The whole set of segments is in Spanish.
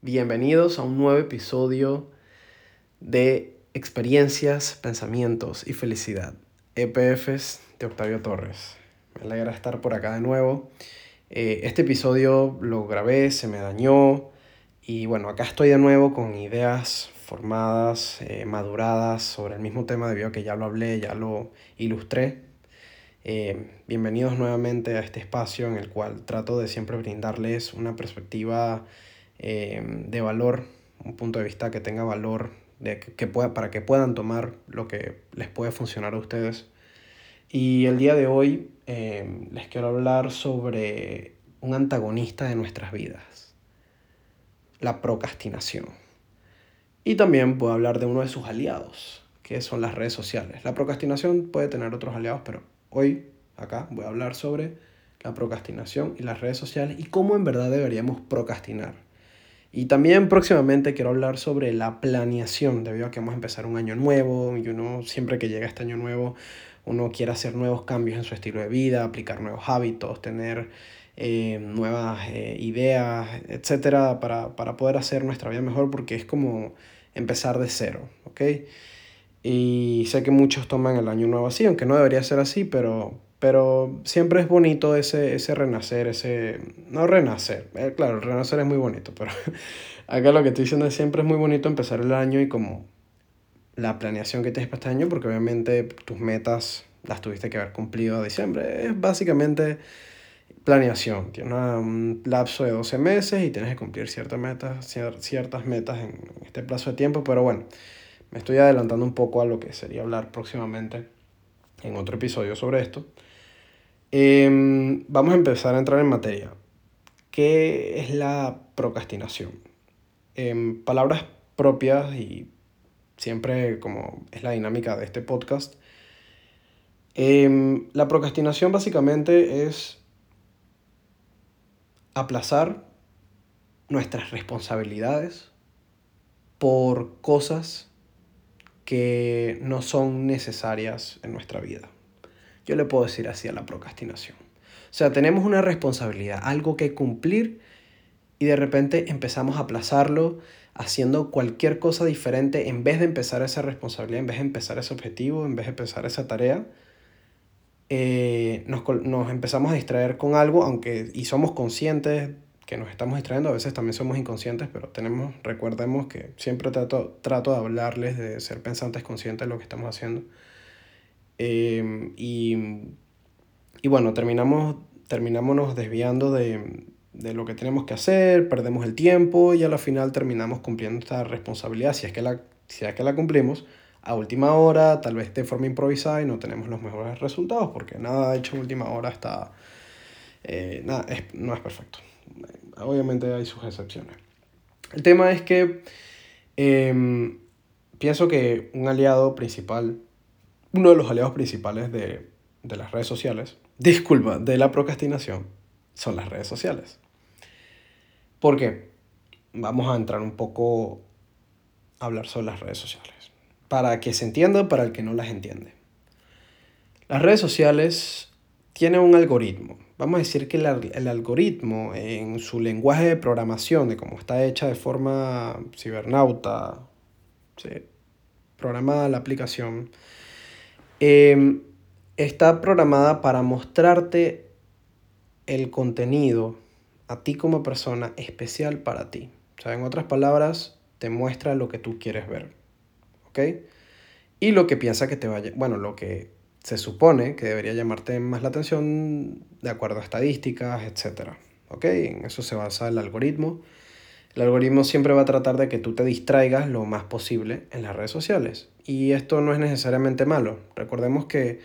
Bienvenidos a un nuevo episodio de Experiencias, Pensamientos y Felicidad, EPFs de Octavio Torres. Me alegra estar por acá de nuevo. Eh, este episodio lo grabé, se me dañó y bueno, acá estoy de nuevo con ideas formadas, eh, maduradas sobre el mismo tema debido a que ya lo hablé, ya lo ilustré. Eh, bienvenidos nuevamente a este espacio en el cual trato de siempre brindarles una perspectiva eh, de valor, un punto de vista que tenga valor de que, pueda, para que puedan tomar lo que les puede funcionar a ustedes. Y el día de hoy les quiero hablar sobre un antagonista de nuestras vidas, la procrastinación. Y también puedo hablar de uno de sus aliados, que son las redes sociales. La procrastinación puede tener otros aliados, pero hoy acá voy a hablar sobre la procrastinación y las redes sociales y cómo en verdad deberíamos procrastinar. Y también próximamente quiero hablar sobre la planeación, debido a que vamos a empezar un año nuevo y uno siempre que llega este año nuevo, uno quiere hacer nuevos cambios en su estilo de vida, aplicar nuevos hábitos, tener eh, nuevas eh, ideas, etcétera, para, para poder hacer nuestra vida mejor, porque es como empezar de cero, ¿ok? Y sé que muchos toman el año nuevo así, aunque no debería ser así, pero, pero siempre es bonito ese, ese renacer, ese... No renacer, eh, claro, renacer es muy bonito, pero acá lo que estoy diciendo es siempre es muy bonito empezar el año y como la planeación que tienes para este año, porque obviamente tus metas las tuviste que haber cumplido a diciembre. Es básicamente planeación. Tienes un lapso de 12 meses y tienes que cumplir ciertas metas, ciertas metas en este plazo de tiempo, pero bueno, me estoy adelantando un poco a lo que sería hablar próximamente en otro episodio sobre esto. Em, vamos a empezar a entrar en materia. ¿Qué es la procrastinación? En palabras propias y siempre como es la dinámica de este podcast, em, la procrastinación básicamente es aplazar nuestras responsabilidades por cosas que no son necesarias en nuestra vida. Yo le puedo decir así a la procrastinación. O sea, tenemos una responsabilidad, algo que cumplir y de repente empezamos a aplazarlo haciendo cualquier cosa diferente en vez de empezar esa responsabilidad, en vez de empezar ese objetivo, en vez de empezar esa tarea eh, nos, nos, empezamos a distraer con algo, aunque y somos conscientes que nos estamos distrayendo, a veces también somos inconscientes, pero tenemos, recordemos que siempre trato, trato de hablarles de ser pensantes conscientes de lo que estamos haciendo. Eh, y, y, bueno, terminamos, terminamos desviando de, de, lo que tenemos que hacer, perdemos el tiempo y a la final terminamos cumpliendo esta responsabilidad, si es que la, si es que la cumplimos, a última hora, tal vez de forma improvisada y no tenemos los mejores resultados, porque nada hecho en última hora está, eh, nada, no es perfecto. Obviamente hay sus excepciones. El tema es que em, pienso que un aliado principal, uno de los aliados principales de, de las redes sociales, disculpa, de la procrastinación, son las redes sociales. ¿Por qué? Vamos a entrar un poco a hablar sobre las redes sociales para que se entienda para el que no las entiende. Las redes sociales tienen un algoritmo. Vamos a decir que el, algoritmo en su lenguaje de programación, de cómo está hecha de forma cibernauta, programada la aplicación, em, está programada para mostrarte el contenido a ti como persona especial para ti. O sea, en otras palabras, te muestra lo que tú quieres ver. ¿ok? Y lo que piensa que te vaya, bueno, lo que se supone que debería llamarte más la atención de acuerdo a estadísticas, etc. ¿Ok? En eso se basa el algoritmo. El algoritmo siempre va a tratar de que tú te distraigas lo más posible en las redes sociales. Y esto no es necesariamente malo. Recordemos que,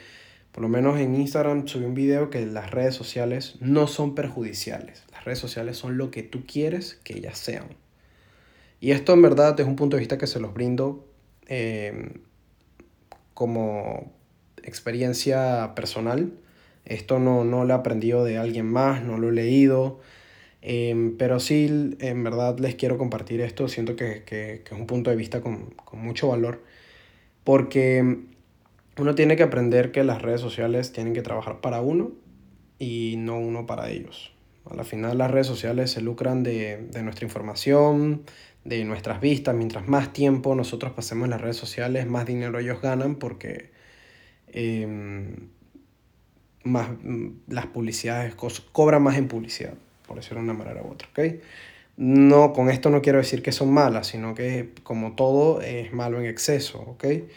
por lo menos en Instagram, subí un video que las redes sociales no son perjudiciales. Las redes sociales son lo que tú quieres que ellas sean. Y esto en verdad es un punto de vista que se los brindo Em, como experiencia personal. Esto no, no lo he aprendido de alguien más, no lo he leído, em, pero sí, en verdad les quiero compartir esto. Siento que, que, que es un punto de vista con, con, mucho valor, porque uno tiene que aprender que las redes sociales tienen que trabajar para uno y no uno para ellos. A la final las redes sociales se lucran de, nuestra información, de nuestras vistas. Mientras más tiempo nosotros pasemos en las redes sociales, más dinero ellos ganan porque em, más, las publicidades cobran más en publicidad, por decirlo de una manera u otra. ¿okay? No, con esto no quiero decir que son malas, sino que como todo es malo en exceso. ¿okay?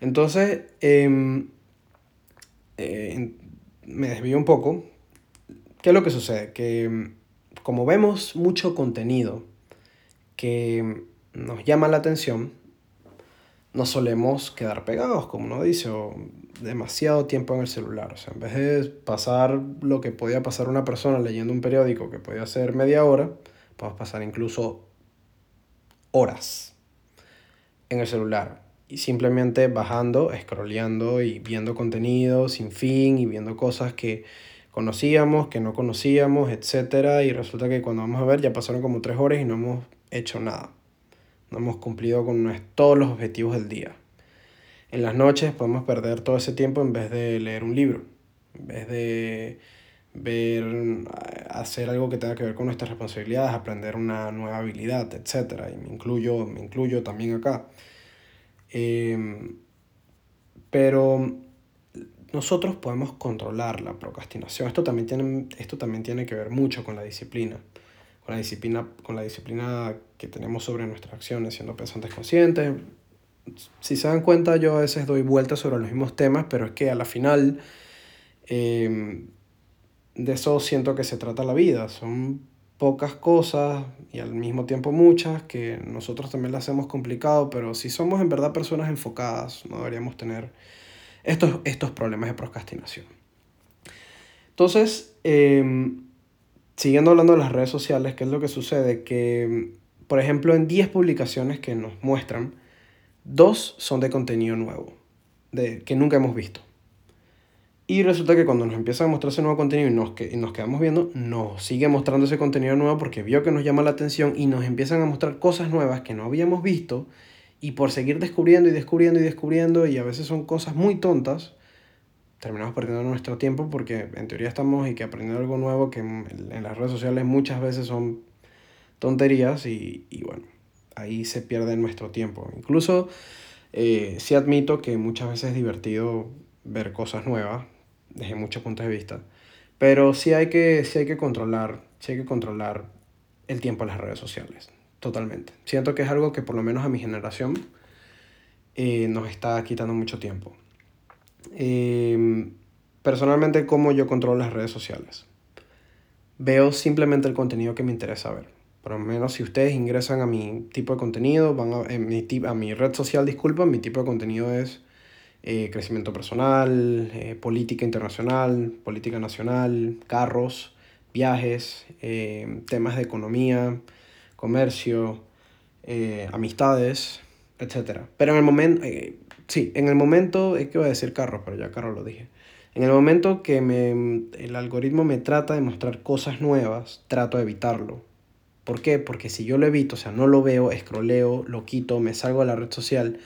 Entonces, em, eh, me desvío un poco. ¿Qué es lo que sucede? Que mm, como vemos mucho contenido que nos llama la atención, nos solemos quedar pegados, como uno dice, demasiado tiempo en el celular. O sea, en vez de pasar lo que podía pasar una persona leyendo un periódico, que podía ser media hora, podemos pasar incluso horas en el celular. Y simplemente bajando, scrolleando y viendo contenido sin fin y viendo cosas que conocíamos, que no conocíamos, etc. Y resulta que cuando vamos a ver ya pasaron como tres horas y no hemos hecho nada. No hemos cumplido con todos los objetivos del día. En las noches podemos perder todo ese tiempo en vez de leer un libro, en vez de ver, hacer algo que tenga que ver con nuestras responsabilidades, aprender una nueva habilidad, etc. Y me incluyo, me incluyo también acá. Em, pero nosotros podemos controlar la procrastinación. Esto también tiene, esto también tiene que ver mucho con la disciplina. Con la disciplina, con la disciplina que tenemos sobre nuestras acciones, siendo pensantes conscientes. Si se dan cuenta, yo a veces doy vueltas sobre los mismos temas, pero es que a la final em, de eso siento que se trata la vida. Son pocas cosas y al mismo tiempo muchas que nosotros también las hacemos complicado, pero si somos en verdad personas enfocadas, no deberíamos tener estos, estos problemas de procrastinación. Entonces, em, siguiendo hablando de las redes sociales, ¿qué es lo que sucede? Que, por ejemplo, en 10 publicaciones que nos muestran, dos son de contenido nuevo, de, que nunca hemos visto. Y resulta que cuando nos empieza a mostrar ese nuevo contenido y nos, que, y nos quedamos viendo, nos sigue mostrando ese contenido nuevo porque vio que nos llama la atención y nos empiezan a mostrar cosas nuevas que no habíamos visto y por seguir descubriendo y descubriendo y descubriendo, y a veces son cosas muy tontas, terminamos perdiendo nuestro tiempo porque en teoría estamos y que aprendiendo algo nuevo que en, las redes sociales muchas veces son tonterías y, y bueno, ahí se pierde nuestro tiempo. Incluso eh, sí admito que muchas veces es divertido ver cosas nuevas desde muchos puntos de vista, pero sí hay que, sí hay que controlar, sí hay que controlar el tiempo en las redes sociales totalmente. Siento que es algo que por lo menos a mi generación eh, nos está quitando mucho tiempo. Em, personalmente, ¿cómo yo controlo las redes sociales? Veo simplemente el contenido que me interesa ver. Por lo menos si ustedes ingresan a mi tipo de contenido, van a, mi, a mi red social, disculpa, mi tipo de contenido es eh, crecimiento personal, eh, política internacional, política nacional, carros, viajes, temas de economía, comercio, eh, amistades, etc. Pero en el momento, eh, sí, en el momento, es que iba a decir carro, pero ya carro lo dije. En el momento que me, el algoritmo me trata de mostrar cosas nuevas, trato de evitarlo. ¿Por qué? Porque si yo lo evito, o sea, no lo veo, escroleo, lo quito, me salgo de la red social,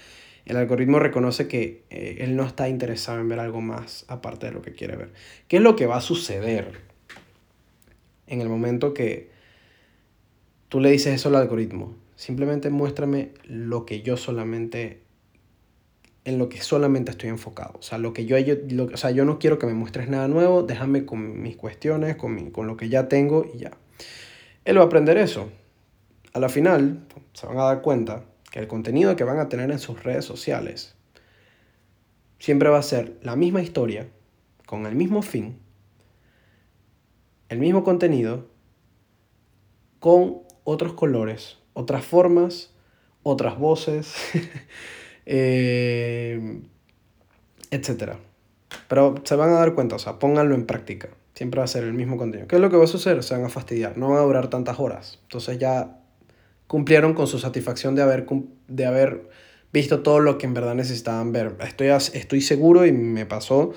el algoritmo reconoce que eh, él no está interesado en ver algo más aparte de lo que quiere ver. ¿Qué es lo que va a suceder en el momento que tú le dices eso al algoritmo. Simplemente muéstrame lo que yo solamente, en lo que solamente estoy enfocado. O sea, lo que yo, lo, o sea, yo no quiero que me muestres nada nuevo, déjame con mis cuestiones, con, mi, con lo que ya tengo y ya. Él va a aprender eso. A la final, se van a dar cuenta que el contenido que van a tener en sus redes sociales siempre va a ser la misma historia, con el mismo fin, el mismo contenido, con otros colores, otras formas, otras voces, eh, etc. Pero se van a dar cuenta, o sea, pónganlo en práctica. Siempre va a ser el mismo contenido. ¿Qué es lo que va a suceder? Se van a fastidiar, no van a durar tantas horas. Entonces ya cumplieron con su satisfacción de haber, de haber visto todo lo que en verdad necesitaban ver. Estoy, estoy seguro y me pasó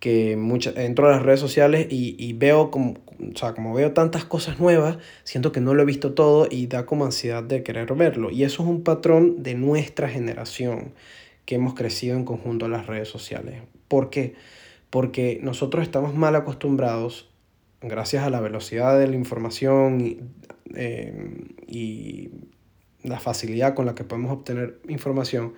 que mucha, entro a las redes sociales y, y veo como, o sea, como veo tantas cosas nuevas, siento que no lo he visto todo y da como ansiedad de querer verlo. Y eso es un patrón de nuestra generación que hemos crecido en conjunto a las redes sociales. ¿Por qué? Porque nosotros estamos mal acostumbrados gracias a la velocidad de la información y, eh, la facilidad con la que podemos obtener información,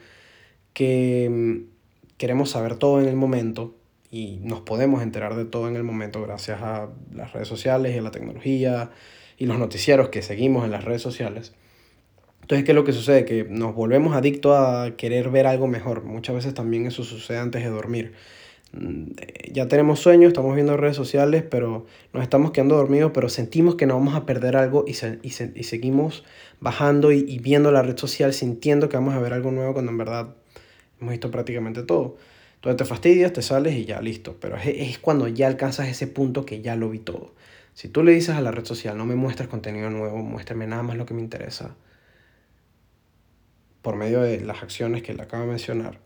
que mm, queremos saber todo en el momento y nos podemos enterar de todo en el momento gracias a las redes sociales y a la tecnología y los noticieros que seguimos en las redes sociales. Entonces, ¿qué es lo que sucede? Que nos volvemos adictos a querer ver algo mejor. Muchas veces también eso sucede antes de dormir. Mm, ya tenemos sueño, estamos viendo redes sociales, pero nos estamos quedando dormidos, pero sentimos que no vamos a perder algo y, y, y seguimos bajando y, y, viendo la red social sintiendo que vamos a ver algo nuevo cuando en verdad hemos visto prácticamente todo. Entonces te fastidias, te sales y ya, listo. Pero es, es cuando ya alcanzas ese punto que ya lo vi todo. Si tú le dices a la red social, no me muestres contenido nuevo, muéstrame nada más lo que me interesa, por medio de las acciones que le acabo de mencionar,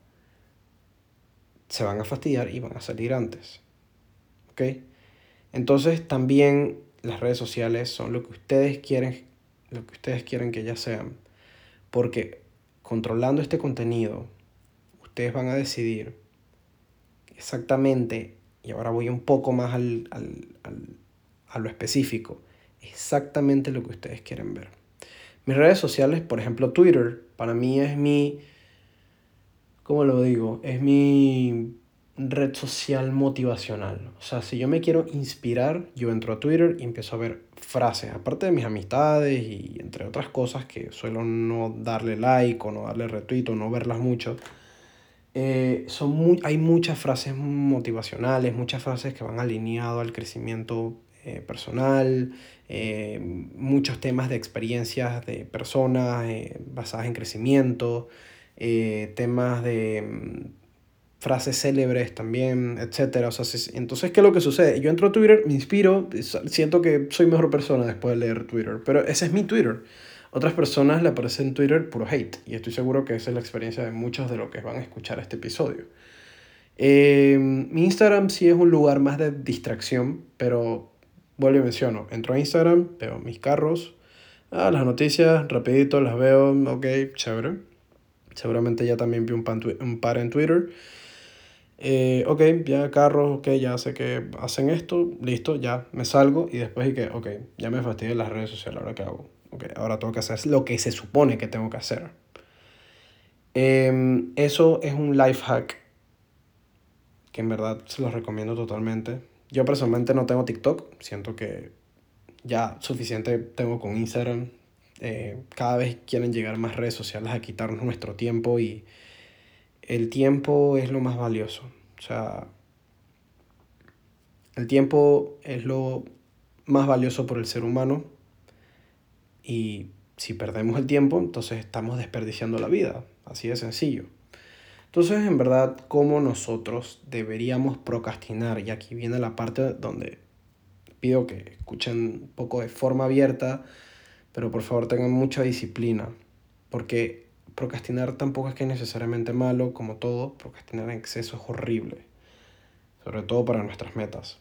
se van a fastidiar y van a salir antes. ¿Ok? Entonces también las redes sociales son lo que ustedes quieren, lo que ustedes quieren que ellas sean. Porque controlando este contenido, ustedes van a decidir exactamente, y ahora voy un poco más al, al, al, a lo específico, exactamente lo que ustedes quieren ver. Mis redes sociales, por ejemplo Twitter, para mí es mi, ¿cómo lo digo? Es mi red social motivacional. O sea, si yo me quiero inspirar, yo entro a Twitter y empiezo a ver frases, aparte de mis amistades y entre otras cosas que suelo no darle like o no darle retweet o no verlas mucho. Eh, son hay muchas frases motivacionales, muchas frases que van alineado al crecimiento eh, personal, eh, muchos temas de experiencias de personas basadas en crecimiento, temas de mm, frases célebres también, etc. O sea, entonces, ¿qué es lo que sucede? Yo entro a Twitter, me inspiro, siento que soy mejor persona después de leer Twitter, pero ese es mi Twitter. Otras personas le aparecen en Twitter puro hate, y estoy seguro que esa es la experiencia de muchos de los que van a escuchar este episodio. Eh, mi Instagram sí es un lugar más de distracción, pero vuelvo y menciono, entro a Instagram, veo mis carros, ah, las noticias, rapidito las veo, ok, chévere. Seguramente ya también vi un, un par en Twitter. Eh, ok, ya carros, ok, ya sé que hacen esto, listo, ya me salgo y después y que, ok, ya me fastidié las redes sociales, ahora qué hago ok, ahora tengo que hacer lo que se supone que tengo que hacer. Em, eso es un life hack que en verdad se los recomiendo totalmente. Yo personalmente no tengo TikTok, siento que ya suficiente tengo con Instagram. Eh, cada vez quieren llegar más redes sociales a quitarnos nuestro tiempo y el tiempo es lo más valioso. O sea, el tiempo es lo más valioso por el ser humano y si perdemos el tiempo, entonces estamos desperdiciando la vida. Así de sencillo. Entonces, en verdad, ¿cómo nosotros deberíamos procrastinar? Y aquí viene la parte donde pido que escuchen un poco de forma abierta, pero por favor tengan mucha disciplina, porque procrastinar tampoco es que es necesariamente malo, como todo, procrastinar en exceso es horrible, sobre todo para nuestras metas.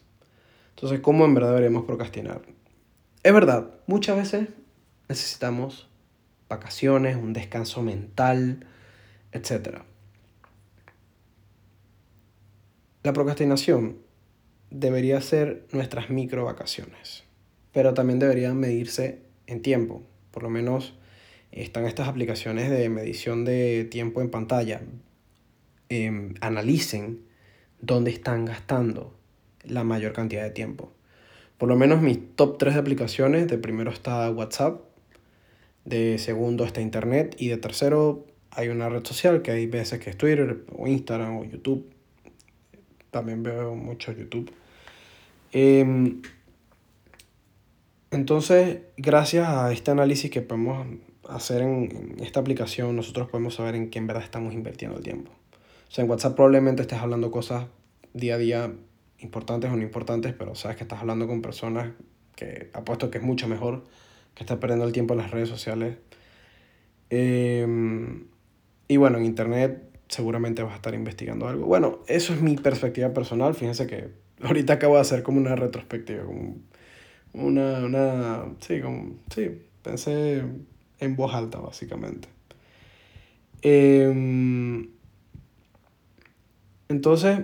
Entonces, ¿cómo en verdad deberíamos procrastinar? Es verdad, muchas veces necesitamos vacaciones, un descanso mental, etc. La procrastinación debería ser nuestras micro vacaciones, pero también deberían medirse en tiempo. Por lo menos están estas aplicaciones de medición de tiempo en pantalla. Em, analicen dónde están gastando la mayor cantidad de tiempo. Por lo menos mis top 3 de aplicaciones, de primero está WhatsApp, de segundo está Internet y de tercero hay una red social que hay veces que es Twitter o Instagram o YouTube. También veo mucho YouTube. Em, entonces, gracias a este análisis que podemos hacer en, esta aplicación, nosotros podemos saber en qué en verdad estamos invirtiendo el tiempo. O sea, en WhatsApp probablemente estés hablando cosas día a día importantes o no importantes, pero sabes que estás hablando con personas que apuesto que es mucho mejor que está perdiendo el tiempo en las redes sociales. Em, y bueno, en internet seguramente vas a estar investigando algo. Bueno, eso es mi perspectiva personal. Fíjense que ahorita acabo de hacer como una retrospectiva, como una, una, sí, como, sí, pensé en voz alta básicamente. Em, entonces,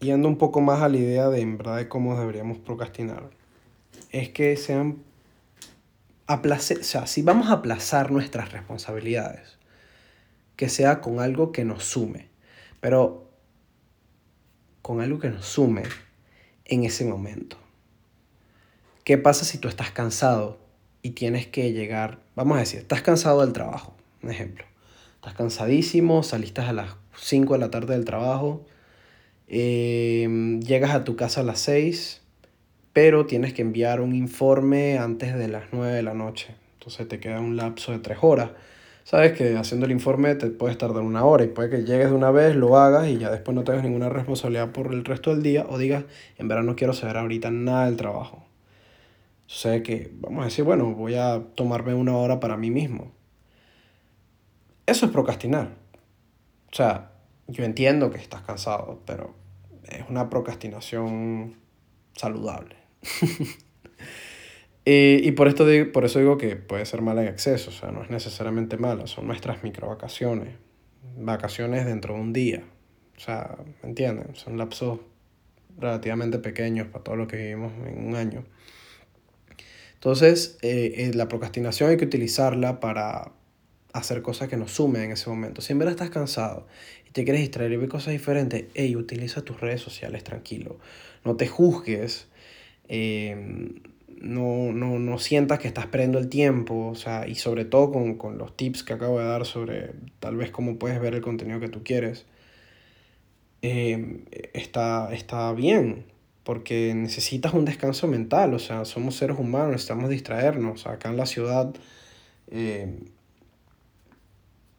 yendo un poco más a la idea de en verdad de cómo deberíamos procrastinar, es que sean aplace, o sea, si vamos a aplazar nuestras responsabilidades, que sea con algo que nos sume, pero con algo que nos sume en ese momento. ¿Qué pasa si tú estás cansado y tienes que llegar, vamos a decir, estás cansado del trabajo, un ejemplo. Estás cansadísimo, saliste a las 5 de la tarde del trabajo, em, llegas a tu casa a las 6, pero tienes que enviar un informe antes de las 9 de la noche. Entonces te queda un lapso de 3 horas. Sabes que haciendo el informe te puedes tardar una hora y puede que llegues de una vez, lo hagas y ya después no tengas ninguna responsabilidad por el resto del día o digas, en verdad no quiero saber ahorita nada del trabajo. Sé que, vamos a decir, bueno, voy a tomarme una hora para mí mismo. Eso es procrastinar. O sea, yo entiendo que estás cansado, pero es una procrastinación saludable. y, por, esto por eso digo que puede ser mala en exceso, o sea, no es necesariamente mala, son nuestras micro vacaciones, vacaciones dentro de un día. O sea, ¿me entienden? Son lapsos relativamente pequeños para todo lo que vivimos en un año. Entonces, eh, eh, la procrastinación hay que utilizarla para hacer cosas que nos sumen en ese momento. Si en verdad estás cansado y te quieres distraer y ver cosas diferentes, hey, utiliza tus redes sociales tranquilo. No te juzgues. Eh, no, no, no, sientas que estás perdiendo el tiempo, o sea, y sobre todo con, con, los tips que acabo de dar sobre tal vez cómo puedes ver el contenido que tú quieres, está, está bien porque necesitas un descanso mental, o sea, somos seres humanos, necesitamos distraernos. Acá en la ciudad eh,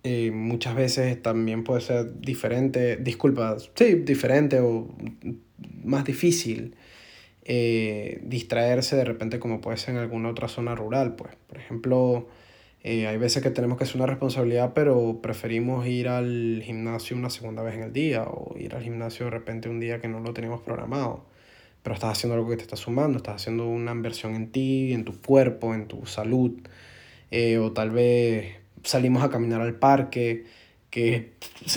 eh, muchas veces también puede ser diferente, disculpa, sí, diferente o más difícil eh, distraerse de repente como puede ser en alguna otra zona rural, pues. Por ejemplo, hay veces que tenemos que hacer una responsabilidad, pero preferimos ir al gimnasio una segunda vez en el día o ir al gimnasio de repente un día que no lo teníamos programado pero estás haciendo algo que te está sumando, estás haciendo una inversión en ti, en tu cuerpo, en tu salud, eh, o tal vez salimos a caminar al parque, que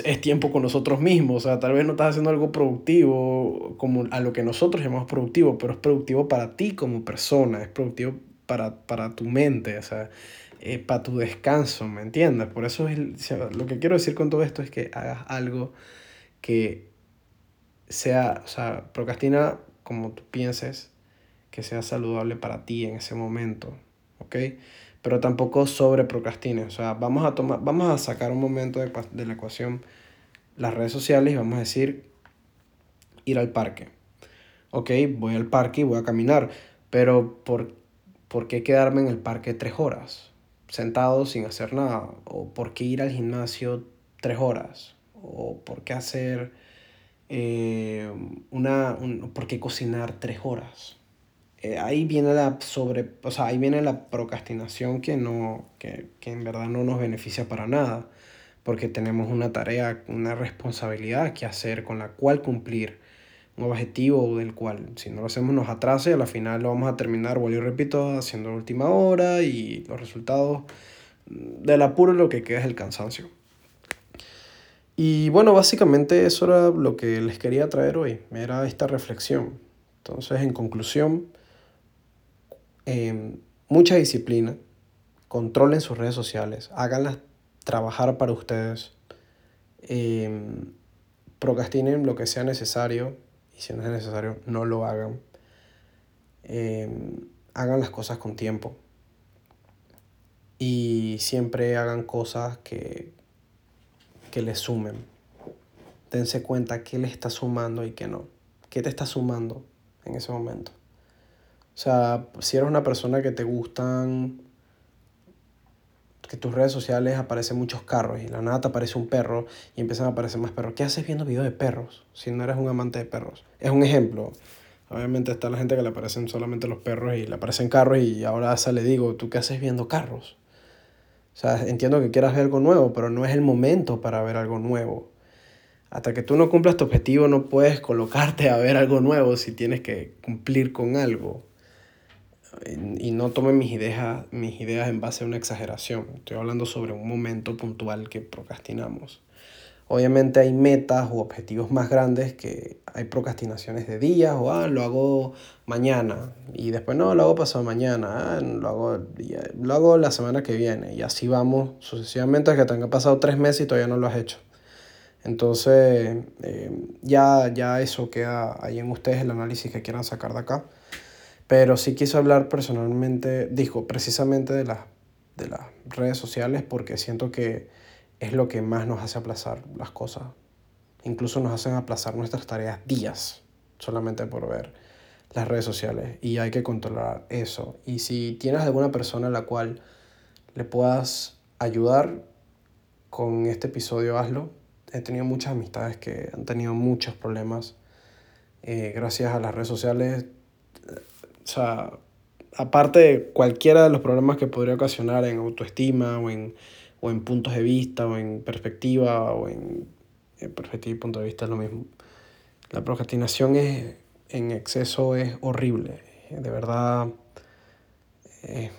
es tiempo con nosotros mismos, o sea, tal vez no estás haciendo algo productivo como a lo que nosotros llamamos productivo, pero es productivo para ti como persona, es productivo para, para tu mente, o sea, eh, para tu descanso, ¿me entiendes? Por eso es lo que quiero decir con todo esto es que hagas algo que sea, o sea, procrastina como tú pienses que sea saludable para ti en ese momento, ¿ok? Pero tampoco sobre procrastines, o sea, vamos a, tomar, vamos a sacar un momento de, la ecuación las redes sociales y vamos a decir ir al parque. Ok, voy al parque y voy a caminar, pero ¿por, ¿por qué quedarme en el parque tres horas? Sentado sin hacer nada. ¿O por qué ir al gimnasio tres horas? ¿O por qué hacer eh, una, un, ¿por qué cocinar tres horas? Eh, ahí viene la sobre, o sea, ahí viene la procrastinación que no, que, que en verdad no nos beneficia para nada, porque tenemos una tarea, una responsabilidad que hacer con la cual cumplir un objetivo del cual si no lo hacemos nos atrasa y a la final lo vamos a terminar, vuelvo y repito, haciendo la última hora y los resultados del apuro lo que queda es el cansancio. Y bueno, básicamente eso era lo que les quería traer hoy, era esta reflexión. Entonces, en conclusión, em, mucha disciplina, controlen sus redes sociales, háganlas trabajar para ustedes, em, procrastinen lo que sea necesario y si no es necesario, no lo hagan. Em, hagan las cosas con tiempo y siempre hagan cosas que, que le sumen. Dense cuenta qué le está sumando y qué no. ¿Qué te está sumando en ese momento? O sea, si eres una persona que te gustan, que tus redes sociales aparecen muchos carros y la nada te aparece un perro y empiezan a aparecer más perros. ¿Qué haces viendo videos de perros si no eres un amante de perros? Es un ejemplo. Obviamente está la gente que le aparecen solamente los perros y le aparecen carros y ahora le digo, ¿tú qué haces viendo carros? O sea, entiendo que quieras ver algo nuevo, pero no es el momento para ver algo nuevo. Hasta que tú no cumplas tu objetivo, no puedes colocarte a ver algo nuevo si tienes que cumplir con algo. Y no tomen mis ideas, mis ideas en base a una exageración. Estoy hablando sobre un momento puntual que procrastinamos. Obviamente hay metas u objetivos más grandes que hay procrastinaciones de días o ah, lo hago mañana y después no, lo hago pasado mañana, ah, lo, hago, lo hago la semana que viene y así vamos sucesivamente hasta que tenga pasado tres meses y todavía no lo has hecho. Entonces eh, ya, ya eso queda ahí en ustedes el análisis que quieran sacar de acá. Pero sí quise hablar personalmente, dijo precisamente de, las de las redes sociales porque siento que es lo que más nos hace aplazar las cosas. Incluso nos hacen aplazar nuestras tareas días solamente por ver las redes sociales y hay que controlar eso. Y si tienes alguna persona a la cual le puedas ayudar con este episodio, hazlo. He tenido muchas amistades que han tenido muchos problemas eh, gracias a las redes sociales. O sea, aparte de cualquiera de los problemas que podría ocasionar en autoestima o en o en puntos de vista, o en perspectiva, o en, perspectiva y punto de vista es lo mismo. La procrastinación es, en exceso es horrible, de verdad eh,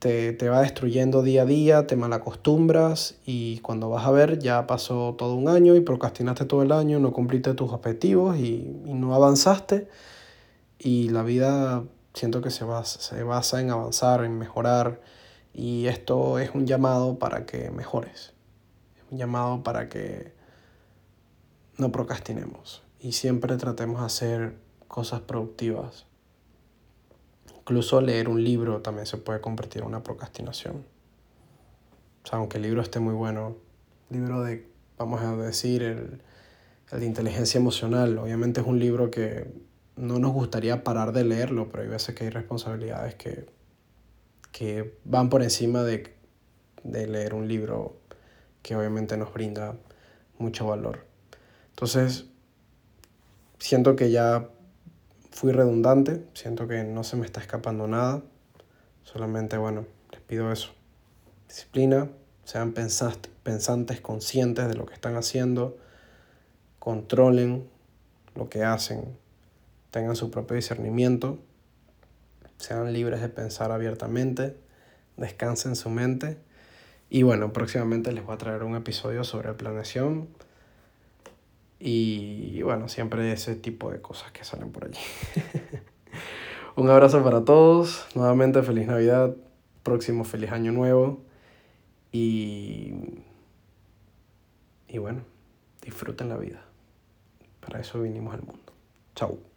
te, te, va destruyendo día a día, te malacostumbras y cuando vas a ver ya pasó todo un año y procrastinaste todo el año, no cumpliste tus objetivos y, y no avanzaste y la vida siento que se basa, se basa en avanzar, en mejorar, y esto es un llamado para que mejores, un llamado para que no procrastinemos y siempre tratemos de hacer cosas productivas. Incluso leer un libro también se puede convertir en una procrastinación. O sea, aunque el libro esté muy bueno, libro de, vamos a decir, el, el de inteligencia emocional, obviamente es un libro que no nos gustaría parar de leerlo, pero hay veces que hay responsabilidades que que van por encima de, de leer un libro que obviamente nos brinda mucho valor. Entonces, siento que ya fui redundante, siento que no se me está escapando nada. Solamente, bueno, les pido eso. Disciplina, sean pensantes, conscientes de lo que están haciendo, controlen lo que hacen, tengan su propio discernimiento sean libres de pensar abiertamente, descansen su mente. Y bueno, próximamente les voy a traer un episodio sobre planeación. Y bueno, siempre ese tipo de cosas que salen por allí. un abrazo para todos. Nuevamente feliz Navidad. Próximo feliz año nuevo. Y, y bueno, disfruten la vida. Para eso vinimos al mundo. Chao.